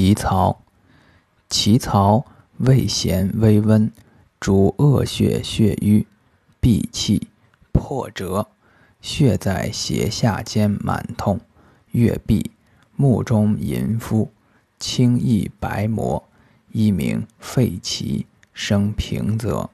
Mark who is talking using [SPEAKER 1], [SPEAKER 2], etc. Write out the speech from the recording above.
[SPEAKER 1] 其槽，其槽味咸微温，主恶血血瘀、闭气、破折，血在胁下间满痛，月闭，目中淫肤，青意白膜，一名肺奇，生平泽。